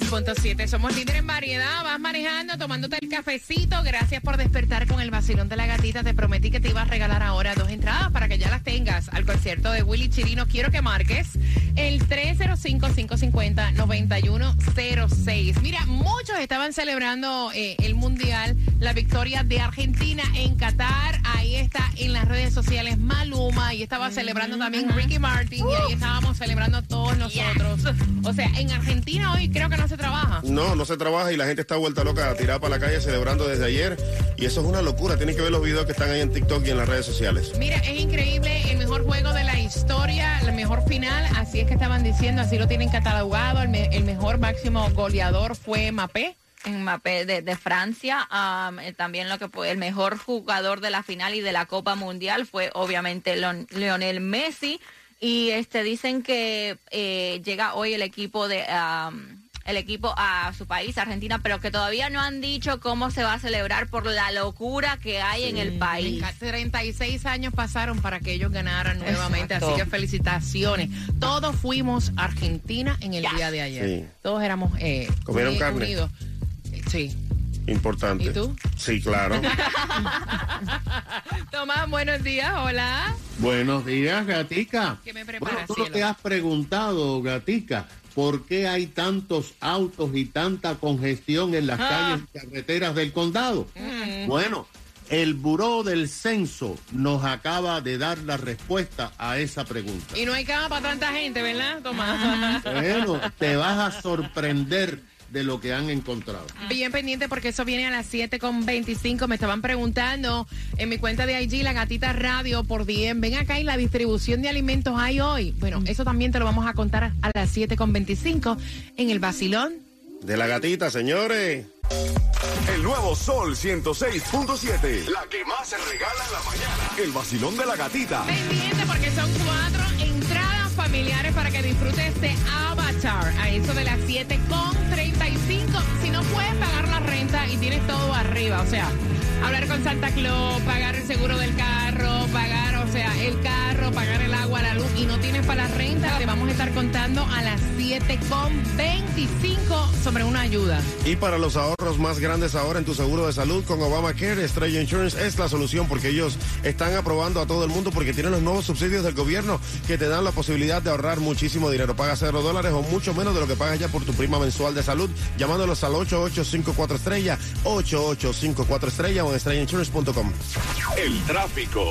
106.7. Somos líder en variedad. Vas manejando, tomándote el cafecito. Gracias por despertar con el vacilón de la gatita. Te prometí que te iba a regalar ahora dos entradas para que ya las tengas al concierto de Willy Chirino. Quiero que marques el 305-550-9106. Mira, muchos estaban celebrando eh, el Mundial, la victoria de Argentina en Qatar. Ahí está en las redes sociales Maluma. Y estaba celebrando también Ricky Martin. Y ahí estábamos celebrando todos nosotros. O sea, en Argentina hoy creo que no se trabaja. No, no se trabaja y la gente está vuelta loca a tirar para la calle celebrando desde ayer. Y eso es una locura. Tienen que ver los videos que están ahí en TikTok y en las redes sociales. Mira, es increíble, el mejor juego de la historia, el mejor final, así es que estaban diciendo, así lo tienen catalogado, el, me- el mejor máximo goleador fue Mapé. en Mbappé de, de Francia. Eh, también lo que fue el mejor jugador de la final y de la Copa Mundial fue obviamente Lionel Messi. Y este dicen que eh, llega hoy el equipo de am, el equipo a su país, Argentina, pero que todavía no han dicho cómo se va a celebrar por la locura que hay en el país. 36 años pasaron para que ellos ganaran nuevamente, Exacto. así que felicitaciones. Todos fuimos Argentina en el día de ayer. Sí. Todos éramos eh, ¿Comieron carne? unidos. Sí. Importante. ¿Y tú? Sí, claro. Tomás, buenos días, hola. Buenos días, Gatica. ¿Qué me preparas, Bueno, tú no te has preguntado, Gatica, ¿por qué hay tantos autos y tanta congestión en las Ah. calles y carreteras del condado? Bueno, el Buró del Censo nos acaba de dar la respuesta a esa pregunta. Y no hay cama para tanta gente, ¿verdad, Tomás? Bueno, te vas a sorprender de lo que han encontrado. Bien pendiente porque eso viene a las 7 con 25. Me estaban preguntando en mi cuenta de IG, la gatita radio por DM. Ven acá y la distribución de alimentos hay hoy. Bueno, eso también te lo vamos a contar a las 7 con 25 en el vacilón. De la gatita, señores. El nuevo Sol 106.7. La que más se regala en la mañana. El vacilón de la gatita. Pendiente porque son cuatro entradas familiares para que disfrutes de Avatar a eso de las 7 con 35. Si no puedes pagar la renta y tienes todo arriba, o sea, hablar con Santa Claus, pagar el seguro del carro, pagar, o sea, el carro, pagar el agua, la luz y no tienes para la renta, te vamos a estar contando a las 7 con 25 sobre una ayuda. Y para los ahorros más grandes ahora en tu seguro de salud con Obamacare, Estrella Insurance es la solución porque ellos están aprobando a todo el mundo porque tienen los nuevos subsidios del gobierno que te dan la posibilidad de ahorrar muchísimo dinero. Pagas cero dólares o mucho menos de lo que pagas ya por tu prima mensual de salud llamándolos al 8854 estrella, 8854 estrella o en estrellainsurance.com. El tráfico.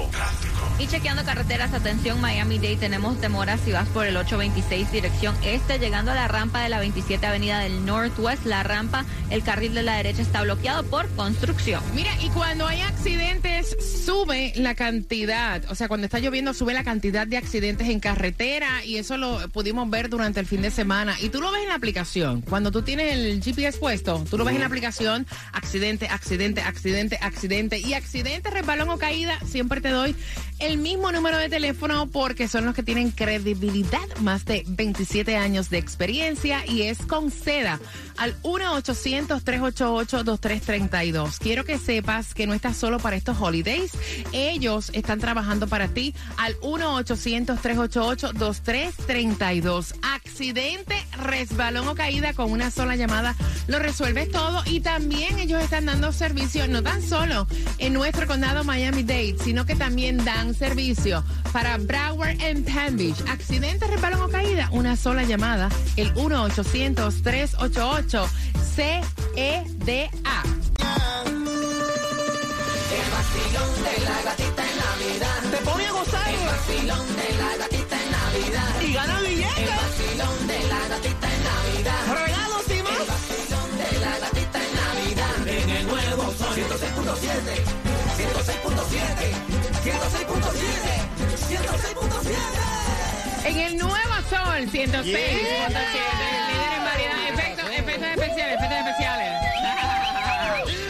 Y chequeando carreteras, atención Miami-Dade, tenemos demoras si vas por el 826 dirección este, llegando a la rampa de la 27 Avenida del Northwest. La rampa, el carril de la derecha está bloqueado por construcción. Mira, y cuando hay accidentes, sube la cantidad. O sea, cuando está lloviendo, sube la cantidad de accidentes en carretera. Y eso lo pudimos ver durante el fin de semana. Y tú lo ves en la aplicación. Cuando tú tienes el GPS puesto, tú lo ves en la aplicación. Accidente, accidente, accidente, accidente. Y accidente, resbalón o caída, siempre te doy el mismo número de teléfono porque son los que tienen credibilidad, más de 27 años de experiencia y es con seda al 1-800-388-2332. Quiero que sepas que no estás solo para estos holidays. Ellos están trabajando para ti al 1-800-388-2332. Accidente, resbalón o caída con una sola llamada lo resuelves todo y también ellos están dando servicio no tan solo en nuestro condado Miami-Dade, sino que también dan servicio para Broward and Palm Beach. Accidente, resbalón o caída, una sola llamada, el 1-800-388-CEDA. Te pone a gozar. El vacilón de la gatita en Navidad. Y gana billetes. El vacilón de la gatita en Navidad. Regalos y más. El vacilón de la gatita en Navidad. En el nuevo sol. 106.7. 106.7. 106.7. 106.7. En el nuevo Sol 106.7, líder en variedad. Efectos, efectos especiales, efectos especiales.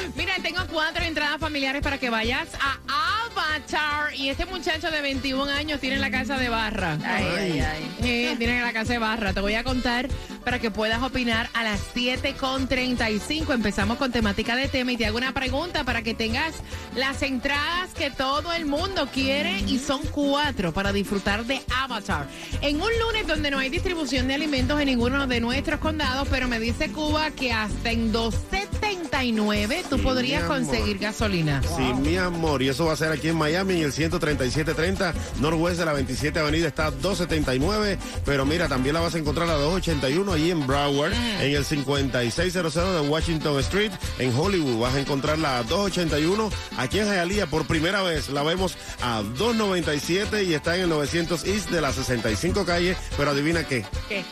Mira, tengo cuatro entradas familiares para que vayas a Avatar. Y este muchacho de 21 años tiene la casa de barra. Ay, ay, ay. Sí, tiene la casa de barra. Te voy a contar para que puedas opinar a las 7.35. Empezamos con temática de tema y te hago una pregunta para que tengas las entradas que todo el mundo quiere y son cuatro para disfrutar de Avatar. En un lunes donde no hay distribución de alimentos en ninguno de nuestros condados, pero me dice Cuba que hasta en 279 tú Sí, podrías conseguir gasolina. Sí, mi amor, y eso va a ser aquí en Miami, en el 13730, Norwest de la 27 Avenida, está 279, pero mira, también la vas a encontrar a 281 allí en Broward, en el 5600 de Washington Street, en Hollywood, vas a encontrarla a 281, aquí en Hialeah, por primera vez, la vemos a 297 y está en el 900 East de la 65 calle, pero adivina qué, ¿Qué?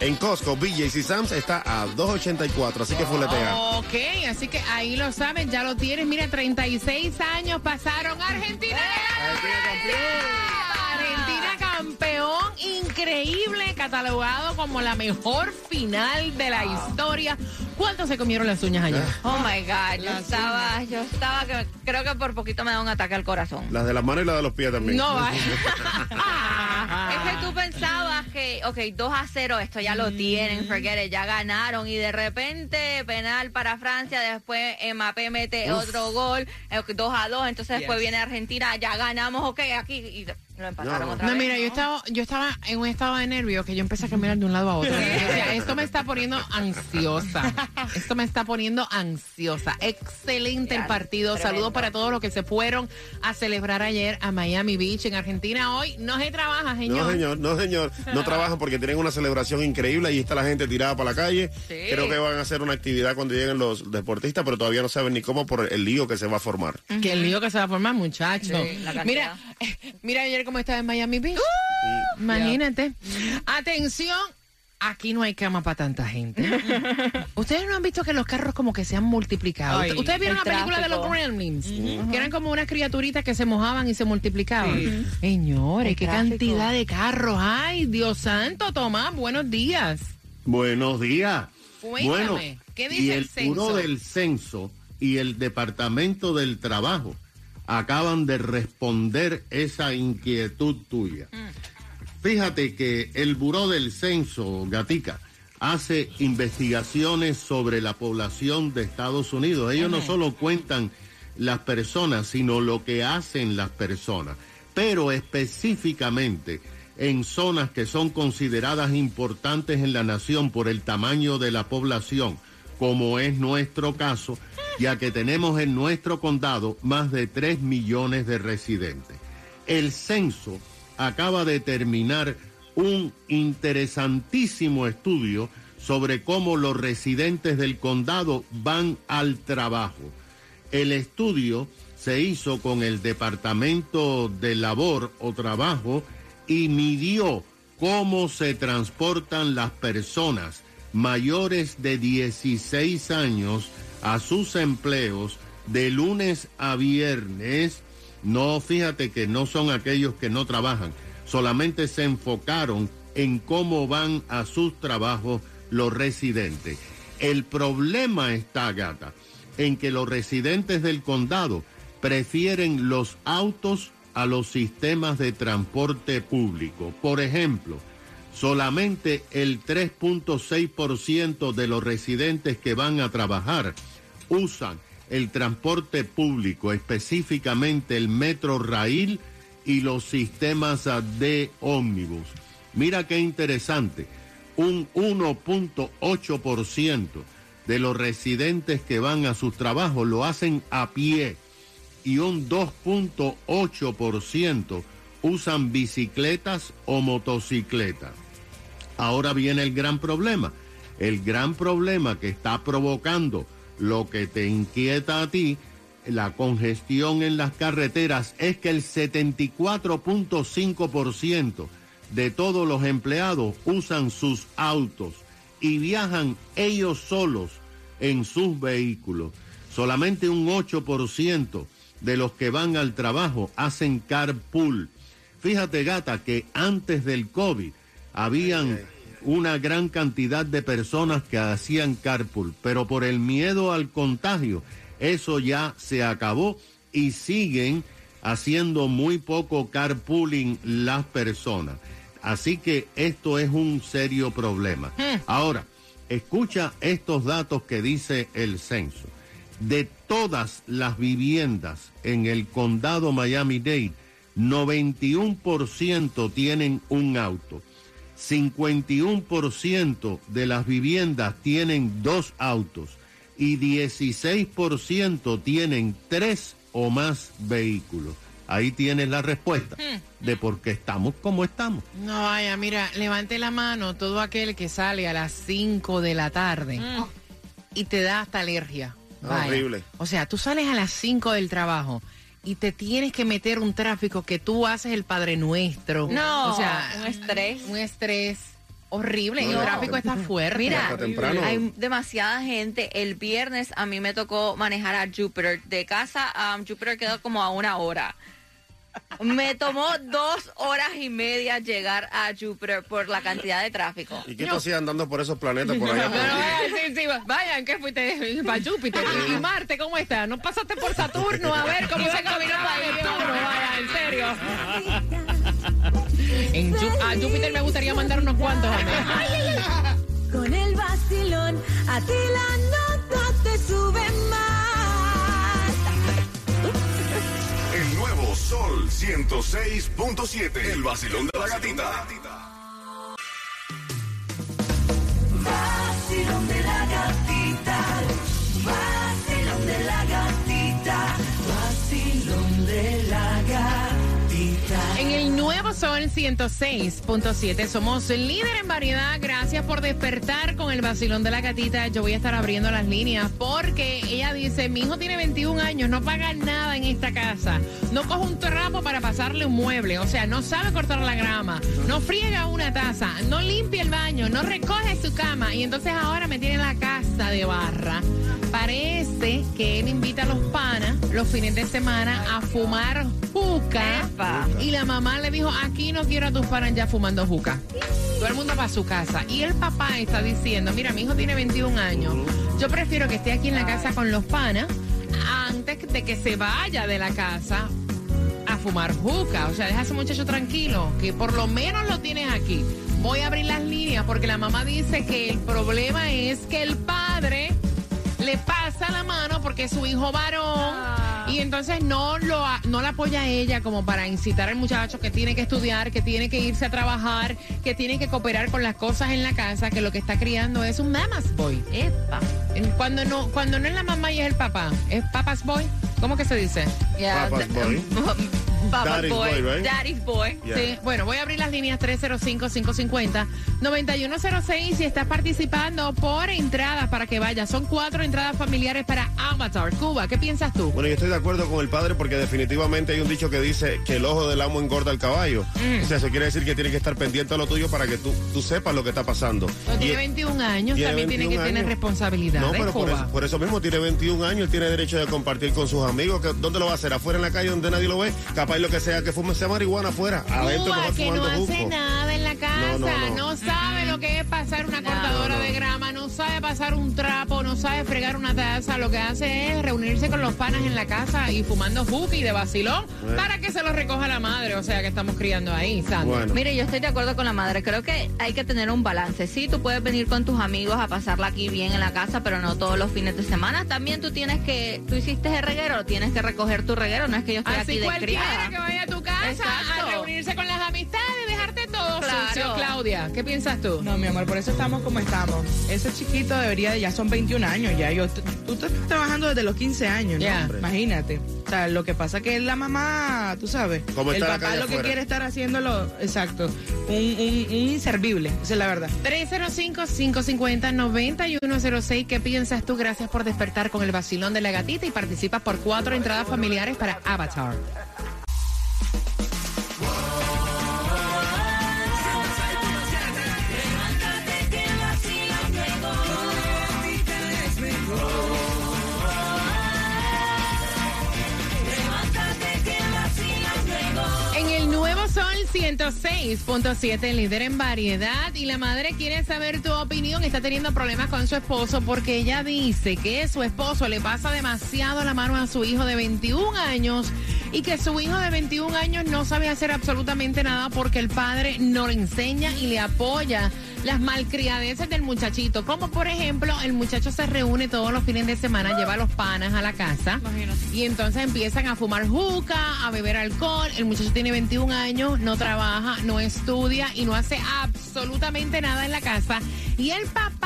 en Costco, BJ's y Sam's está a 284, así que fuletea. Ok, así que ahí lo saben, ya lo tienes. Mira, 36 años pasaron. Argentina increíble, catalogado como la mejor final de la historia. ¿Cuántos se comieron las uñas ayer? Oh my God, yo estaba, yo estaba que creo que por poquito me da un ataque al corazón. Las de las manos y las de los pies también. No va. Es que tú pensabas que, ok, 2 a 0, esto ya lo tienen, forget it, ya ganaron y de repente penal para Francia, después Mbappé mete otro gol, 2 a 2, entonces después viene Argentina, ya ganamos, ok, aquí y lo empataron No. otra No, vez. mira, yo estaba, yo estaba en un estado de nervio que yo empecé a caminar de un lado a otro. Decía, esto me está poniendo ansiosa. Esto me está poniendo ansiosa. Excelente el partido. tremendo. Saludos para todos los que se fueron a celebrar ayer a Miami Beach en Argentina. Hoy no se trabaja, señor. No, señor, no, señor. No trabajan porque tienen una celebración increíble. Ahí está la gente tirada para la calle. Sí. Creo que van a hacer una actividad cuando lleguen los deportistas, pero todavía no saben ni cómo por el lío que se va a formar. Que el lío que se va a formar, muchacho. Sí, la cantidad. mira, mira ayer cómo estaba en Miami Beach. Imagínate. Atención. Aquí no hay cama para tanta gente. Ustedes no han visto que los carros como que se han multiplicado. Ay, Ustedes vieron la el película de los. Gremlins, que eran como unas criaturitas que se mojaban y se multiplicaban. Señores, El qué tráfico. cantidad de carros. Ay, Dios santo, Tomás, buenos días. Buenos días. Cuéntame, bueno, ¿qué dice y el el censo? Del Censo y el Departamento del Trabajo acaban de responder esa inquietud tuya. Fíjate que el Buró del Censo, Gatica, hace investigaciones sobre la población de Estados Unidos. Ellos no solo cuentan las personas, sino lo que hacen las personas. Pero específicamente en zonas que son consideradas importantes en la nación por el tamaño de la población, como es nuestro caso, ya que tenemos en nuestro condado más de 3 millones de residentes. El censo acaba de terminar un interesantísimo estudio sobre cómo los residentes del condado van al trabajo. El estudio se hizo con el Departamento de Labor o Trabajo y midió cómo se transportan las personas mayores de 16 años a sus empleos de lunes a viernes. No, fíjate que no son aquellos que no trabajan, solamente se enfocaron en cómo van a sus trabajos los residentes. El problema está, gata, en que los residentes del condado prefieren los autos a los sistemas de transporte público. Por ejemplo, solamente el 3.6% de los residentes que van a trabajar usan el transporte público, específicamente el metro rail y los sistemas de ómnibus. Mira qué interesante, un 1.8% de los residentes que van a sus trabajos lo hacen a pie y un 2.8% usan bicicletas o motocicletas. Ahora viene el gran problema. El gran problema que está provocando lo que te inquieta a ti, la congestión en las carreteras, es que el 74.5% de todos los empleados usan sus autos y viajan ellos solos en sus vehículos. Solamente un 8% de los que van al trabajo hacen carpool. Fíjate, gata, que antes del COVID habían una gran cantidad de personas que hacían carpool, pero por el miedo al contagio, eso ya se acabó y siguen haciendo muy poco carpooling las personas. Así que esto es un serio problema. Ahora, escucha estos datos que dice el censo. De todas las viviendas en el condado Miami-Dade, 91% tienen un auto. 51% de las viviendas tienen dos autos y 16% tienen tres o más vehículos. Ahí tienes la respuesta de por qué estamos como estamos. No vaya, mira, levante la mano todo aquel que sale a las 5 de la tarde y te da hasta alergia. Horrible. O sea, tú sales a las 5 del trabajo y te tienes que meter un tráfico que tú haces el Padre Nuestro. No, o sea, un estrés. Un estrés horrible. No, el no, tráfico está fuerte. Mira, hay demasiada gente. El viernes a mí me tocó manejar a Jupiter. De casa a Jupiter quedó como a una hora. Me tomó dos horas y media llegar a Jupiter por la cantidad de tráfico. ¿Y qué tú hacías andando por esos planetas por allá? No, no, sí, sí, vayan, que fuiste para Júpiter. ¿Y Marte cómo está? ¿No pasaste por Saturno? A ver cómo se camina para Neptuno. Vaya, en serio. En a Júpiter me gustaría mandar unos cuantos a mí. Con el vacilón, a ti la nota te sube Sol 106.7. El vacilón de la gatita. Sol 106.7 somos líder en variedad. Gracias por despertar con el vacilón de la gatita. Yo voy a estar abriendo las líneas porque ella dice, mi hijo tiene 21 años, no paga nada en esta casa. No coge un trapo para pasarle un mueble. O sea, no sabe cortar la grama. No friega una taza. No limpia el baño. No recoge su cama. Y entonces ahora me tiene la casa de barra. Parece que él invita a los panas los fines de semana a fumar juca. Epa. Y la mamá le dijo, aquí no quiero a tus panas ya fumando juca. Todo el mundo va a su casa. Y el papá está diciendo, mira, mi hijo tiene 21 años. Yo prefiero que esté aquí en la casa con los panas antes de que se vaya de la casa a fumar juca. O sea, deja a ese muchacho tranquilo, que por lo menos lo tienes aquí. Voy a abrir las líneas porque la mamá dice que el problema es que el padre le pasa la mano porque es su hijo varón y entonces no lo no la apoya a ella como para incitar al muchacho que tiene que estudiar, que tiene que irse a trabajar, que tiene que cooperar con las cosas en la casa, que lo que está criando es un mamas boy. Epa. Cuando no cuando no es la mamá y es el papá, es papas boy. ¿Cómo que se dice? Yeah, Papa's da- boy. Daddy's boy. boy, right? Daddy's boy. Yeah. Sí, bueno, voy a abrir las líneas 305-550-9106 si estás participando por entradas para que vayas. Son cuatro entradas familiares para Avatar, Cuba. ¿Qué piensas tú? Bueno, yo estoy de acuerdo con el padre porque definitivamente hay un dicho que dice que el ojo del amo engorda al caballo. Mm. O sea, eso quiere decir que tiene que estar pendiente a lo tuyo para que tú, tú sepas lo que está pasando. Pero Y- tiene 21 años, tiene también tiene que 21 tener responsabilidad. No, pero por eso, por eso mismo tiene 21 años, él tiene derecho de compartir con sus amigos. Que, ¿Dónde lo va a hacer? ¿Afuera en la calle donde nadie lo ve? Capaz lo que sea que fume sea marihuana afuera. Adentro Cuba, que no hace nada en la casa, No, no, no, no. sabe lo que es pasar una cortadora de grama, no sabe pasar un trapo, no sabe fregar una taza, lo que hace es reunirse con los panas en la casa y fumando y de vacilón para que se lo recoja la madre. O sea que estamos criando ahí, Sandra. Bueno. Mire, yo estoy de acuerdo con la madre. Creo que hay que tener un balance. Sí, tú puedes venir con tus amigos a pasarla aquí bien en la casa, pero no todos los fines de semana. También tú tienes que, tú hiciste el reguero, tienes que recoger tu reguero. No es que yo estoy Así aquí de cualquiera criada. que vaya a tu casa Exacto. a reunirse con las amistades, todo Claro. sucio. Claudia, ¿qué piensas tú? No, mi amor, por eso estamos como estamos. Ese chiquito debería, de- ya son 21 años ya. Yo, tú estás trabajando desde los 15 años, ¿no? Ya. Imagínate. O sea, lo que pasa que es la mamá, tú sabes. Como el está la papá lo que afuera. quiere estar haciéndolo, exacto. Un, un, un inservible, esa es la verdad. 305-550-9106. ¿Qué piensas tú? Gracias por despertar con el vacilón de la gatita y participas por cuatro entradas familiares para Avatar. 106.7, líder en variedad, y la madre quiere saber tu opinión. Está teniendo problemas con su esposo porque ella dice que su esposo le pasa demasiado la mano a su hijo de 21 años y que su hijo de 21 años no sabe hacer absolutamente nada porque el padre no le enseña y le apoya las malcriadeces del muchachito. Como por ejemplo, el muchacho se reúne todos los fines de semana, lleva los panas a la casa y entonces empiezan a fumar juca, a beber alcohol. El muchacho tiene 21 años, no trabaja, no estudia y no hace absolutamente nada en la casa. Y el papá,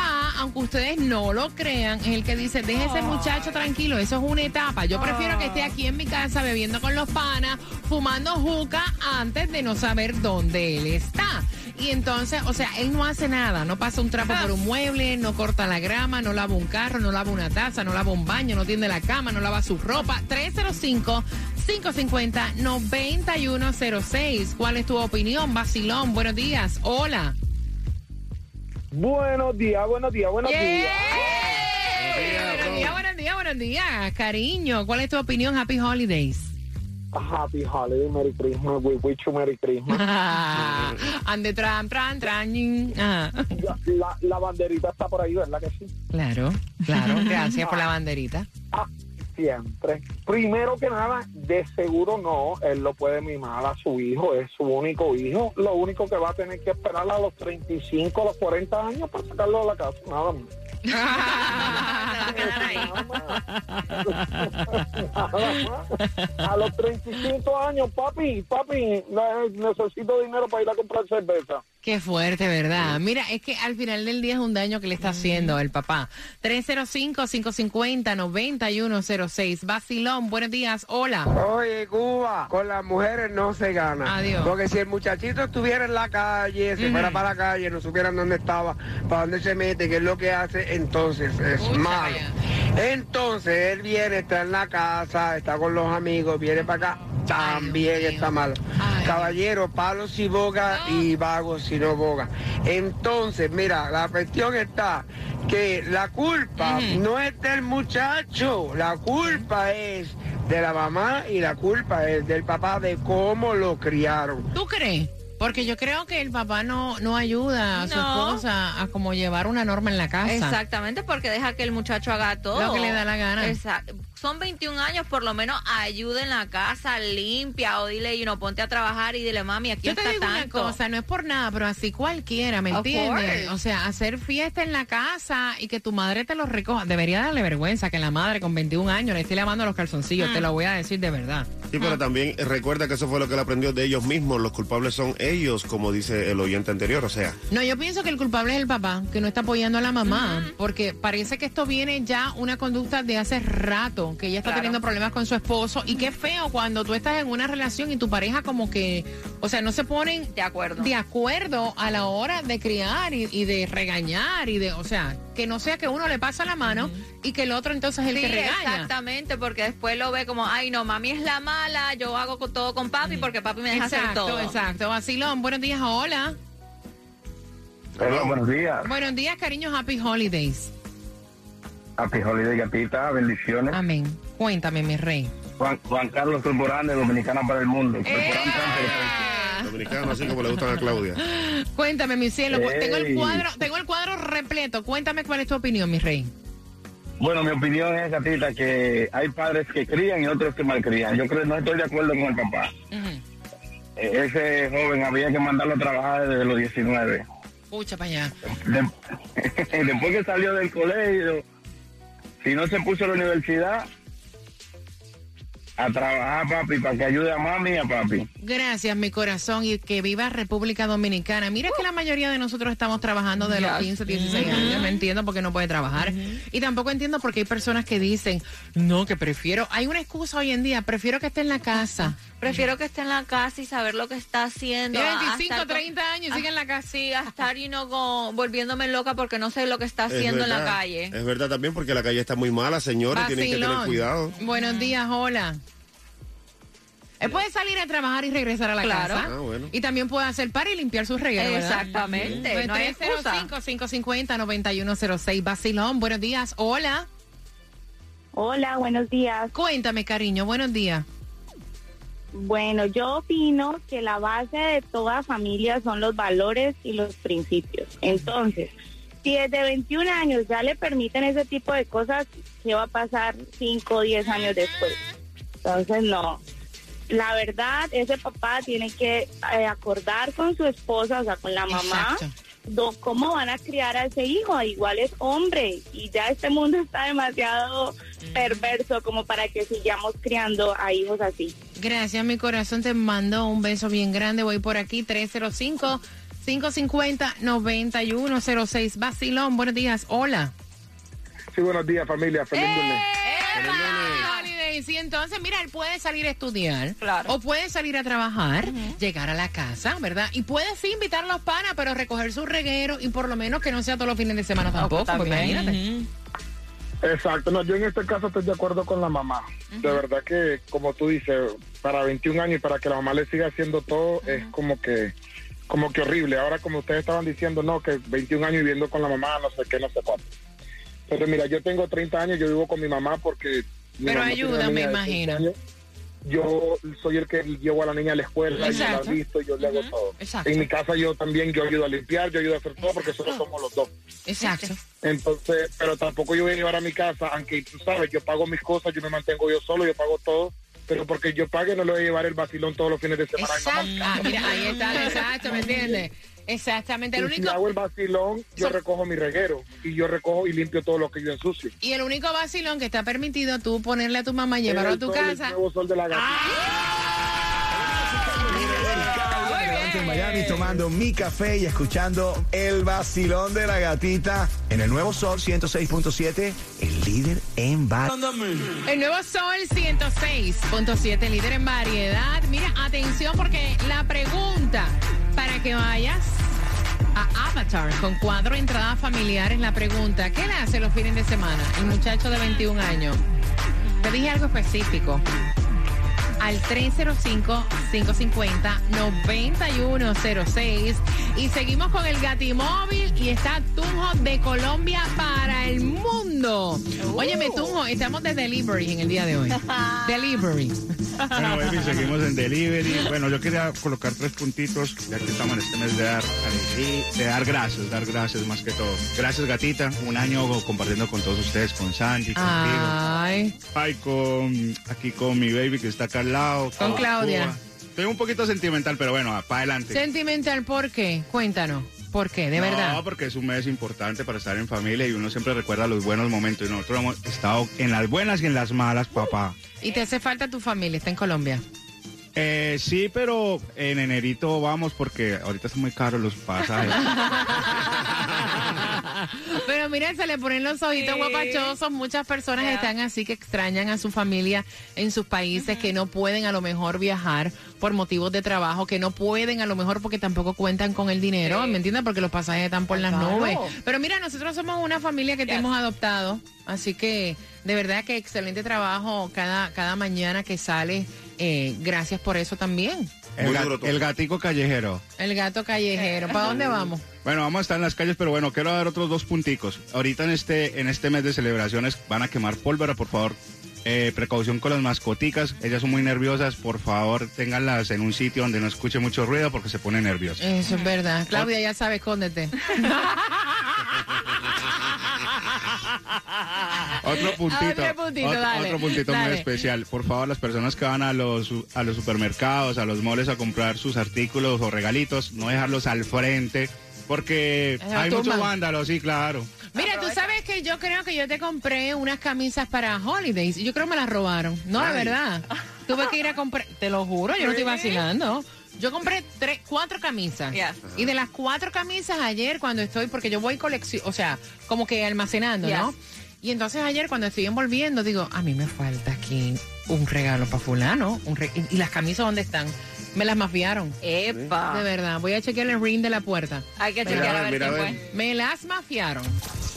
aunque ustedes no lo crean, es el que dice, deje ese muchacho tranquilo, eso es una etapa. Yo prefiero que esté aquí en mi casa bebiendo con los panas, fumando juca antes de no saber dónde él está. Y entonces, o sea, él no hace nada, no pasa un trapo por un mueble, no corta la grama, no lava un carro, no lava una taza, no lava un baño, no tiende la cama, no lava su ropa. 305-550-9106. ¿Cuál es tu opinión, Basilón? Buenos días. Hola. Buenos días, buenos días, buenos Yeah. días. Buenos días, buenos días, buenos días, cariño. ¿Cuál es tu opinión? Happy Holidays. Happy Holiday, Merry Christmas, we wish you Merry Christmas. Ande tran, tran, tran. Ya, la, la banderita está por ahí, ¿verdad que sí? Claro, claro. Gracias por la banderita. Ah, siempre. Primero que nada, de seguro no, él lo puede mimar a su hijo, es su único hijo. Lo único que va a tener que esperar a los 35, a los 40 años para sacarlo de la casa, nada más. A los 35 años, papi, papi, ne- necesito dinero para ir a comprar cerveza. Qué fuerte, ¿verdad? Mira, es que al final del día es un daño que le está haciendo el papá. 305-550-9106. Basilón, buenos días. Hola. Oye, Cuba, con las mujeres no se gana. Adiós. Porque si el muchachito estuviera en la calle, se fuera para la calle, no supieran dónde estaba, para dónde se mete, qué es lo que hace, entonces es malo. Entonces él viene, está en la casa, está con los amigos, viene para acá, también está malo. Ay. Caballero, palos si boga y vagos si no boga. Entonces, mira, la cuestión está que la culpa no es del muchacho, la culpa es de la mamá y la culpa es del papá de cómo lo criaron. ¿Tú crees? Porque yo creo que el papá no, no ayuda a su No. esposa a como llevar una norma en la casa. Exactamente, porque deja que el muchacho haga todo. Lo que le da la gana. Exacto. Son 21 años, por lo menos ayuda en la casa, limpia o dile, y no ponte a trabajar y dile, mami, aquí Yo te está digo una tanto. cosa, no es por nada, pero así cualquiera, ¿me entiendes? O sea, hacer fiesta en la casa y que tu madre te los recoja. Debería darle vergüenza que la madre con 21 años le esté lavando los calzoncillos, Mm. te lo voy a decir de verdad. Sí, pero también recuerda que eso fue lo que él aprendió de ellos mismos. Los culpables son ellos, como dice el oyente anterior. O sea, No, yo pienso que el culpable es el papá, que no está apoyando a la mamá, porque parece que esto viene ya una conducta de hace rato, que ella está Claro. teniendo problemas con su esposo y qué feo cuando tú estás en una relación y tu pareja como que, o sea, no se ponen De acuerdo. de acuerdo a la hora de criar y, y de regañar y de, o sea, que no sea que uno le pasa la mano y que el otro entonces es el Sí, que regaña. exactamente, porque después lo ve como, ay, no, mami es la mala, yo hago todo con papi porque papi me deja hacer Exacto, todo. exacto. Vacilón, buenos días, hola. buenos días. Buenos días, cariños, happy holidays. Happy Holiday, gatita. Bendiciones. Amén. Cuéntame, mi rey. Juan, Juan Carlos Corporán de Dominicana para el Mundo. dominicano, así como le gustan a Claudia. Cuéntame, mi cielo. Ey. Tengo el cuadro, tengo el cuadro repleto. Cuéntame cuál es tu opinión, mi rey. Bueno, mi opinión es, Gatita, que hay padres que crían y otros que malcrían. Yo creo no estoy de acuerdo con el papá. Eh, Ese joven había que mandarlo a trabajar desde los 19. Pucha para allá. De- Después que salió del colegio, si no se puso a la universidad, a trabajar, papi, para que ayude a mami y a papi. Gracias, mi corazón, y que viva República Dominicana. Mira que la mayoría de nosotros estamos trabajando de los Ya 15, 16 sé. años. No entiendo por qué no puede trabajar. Y tampoco entiendo por qué hay personas que dicen, no, que prefiero. Hay una excusa hoy en día, prefiero que esté en la casa. Prefiero que esté en la casa y saber lo que está haciendo. Tiene a- a 25, estar con- 30 años y sigue en la casa. Sí, a estar y no con- volviéndome loca porque no sé lo que está Es haciendo en la calle. Es verdad también porque la calle está muy mala, señores. Tienen que tener cuidado. Buenos días, hola. Él puede salir a trabajar y regresar a la Claro. casa. Ah, bueno. Y también puede hacer par y limpiar sus. ¿verdad? Exactamente, no hay excusa. 305-550-9106. Basilón, buenos días. Hola. Hola, buenos días. Cuéntame, cariño, buenos días. Bueno, yo opino que la base de toda familia son los valores y los principios. Entonces, si desde 21 años ya le permiten ese tipo de cosas, ¿qué va a pasar 5 o 10 años después? Entonces, no. La verdad, ese papá tiene que eh, acordar con su esposa, o sea, con la mamá, do- cómo van a criar a ese hijo. Igual es hombre y ya este mundo está demasiado perverso como para que sigamos criando a hijos así. Gracias, mi corazón. Te mando un beso bien grande. Voy por aquí, 305-550-9106. Basilón, buenos días. Hola. Sí, buenos días, familia. Feliz lunes. Holiday. Sí, entonces, mira, él puede salir a estudiar Claro. o puede salir a trabajar, llegar a la casa, ¿verdad? Y puede sí invitar a los panas, pero recoger su reguero y por lo menos que no sea todos los fines de semana tampoco, pues también. imagínate. Exacto, no, yo en este caso estoy de acuerdo con la mamá. De verdad que, como tú dices, para 21 años y para que la mamá le siga haciendo todo es como que como que horrible. Ahora, como ustedes estaban diciendo, no, que 21 años viviendo con la mamá, no sé qué, no sé cuánto. Pero mira, yo tengo 30 años, yo vivo con mi mamá porque... Pero ayuda, me imagino. 15 años. Yo soy el que llevo a la niña a la escuela, yo la Exacto. visto, yo le hago todo. Exacto. En mi casa yo también, yo ayudo a limpiar, yo ayudo a hacer todo porque solo somos los dos. Exacto. Entonces, pero tampoco yo voy a llevar a mi casa, aunque tú sabes, yo pago mis cosas, yo me mantengo yo solo, yo pago todo, pero porque yo pague no le voy a llevar el vacilón todos los fines de semana. Exacto. Ah, mira, ahí está, exacto, ¿me entiendes? Exactamente. El Y si único, hago el vacilón, yo recojo mi reguero y yo recojo y limpio todo lo que yo ensucio. y el único vacilón que está permitido tú ponerle a tu mamá, llevarlo a tu sol, el casa. nuevo sol de la gatita. en Miami tomando mi café y escuchando el vacilón de la gatita en el nuevo Sol 106.7, el líder en bar. El nuevo Sol 106.7, líder en variedad. Mira, atención porque la pregunta para que vayas a Avatar con cuatro entradas familiares, la pregunta, ¿qué le hace los fines de semana el muchacho de 21 años? Te dije algo específico. Al 305-550-9106. Y seguimos con el Gatimóvil y está Tunjo de Colombia para el mundo. Óyeme, Tunjo, estamos de delivery en el día de hoy. delivery. Bueno, baby, seguimos en delivery. Bueno, yo quería colocar tres puntitos, ya que estamos en este mes de dar de dar gracias, dar gracias más que todo. Gracias, gatita. Un año compartiendo con todos ustedes, con Sandy, contigo. Ay. Ay, con, aquí con mi baby que está acá al Con Claudia. Cuba. Estoy un poquito sentimental, pero bueno, para adelante. Sentimental, ¿por qué? Cuéntanos. ¿Por qué? De no, verdad. porque es un mes importante para estar en familia y uno siempre recuerda los buenos momentos. Y nosotros hemos estado en las buenas y en las malas, papá. Y te hace falta tu familia, está en Colombia. Eh, sí, pero en enerito vamos porque ahorita son muy caros los pasajes. Pero mira, se le ponen los ojitos guapachosos. Muchas personas están así que extrañan a su familia en sus países, que no pueden a lo mejor viajar por motivos de trabajo, que no pueden a lo mejor porque tampoco cuentan con el dinero, ¿me entiendes? Porque los pasajes están por las Claro. nubes. Pero mira, nosotros somos una familia que te hemos adoptado, así que de verdad que excelente trabajo cada, cada mañana que sale. Eh, gracias por eso también. El, ga- el gatico callejero. El gato callejero. ¿Para dónde vamos? Bueno, vamos a estar en las calles, pero bueno, quiero dar otros dos punticos. Ahorita en este, en este mes de celebraciones van a quemar pólvora, por favor. eh, precaución con las mascoticas, ellas son muy nerviosas, por favor, ténganlas en un sitio donde no escuche mucho ruido porque se ponen nerviosas. Eso es verdad. Claudia, ya sabe, escóndete. Otro puntito, Otro puntito, otro, dale, otro puntito muy especial. Por favor, las personas que van a los, a los supermercados, a los moles a comprar sus artículos o regalitos, no dejarlos al frente, porque hay muchos vándalos, sí, claro. Mira, tú sabes que yo creo que yo te compré unas camisas para holidays y yo creo que me las robaron. No, de verdad. Tuve que ir a comprar, te lo juro, yo no estoy vacilando. Yo compré tres, cuatro camisas. Y de las cuatro camisas ayer cuando estoy, porque yo voy colección, o sea, como que almacenando, ¿no? Y entonces ayer cuando estoy envolviendo, digo, a mí me falta aquí un regalo para fulano. Un re- y, las camisas dónde están? Me las mafiaron. Epa. De verdad, voy a chequear el ring de la puerta. Hay que chequear a ver mira, a ver. Me las mafiaron.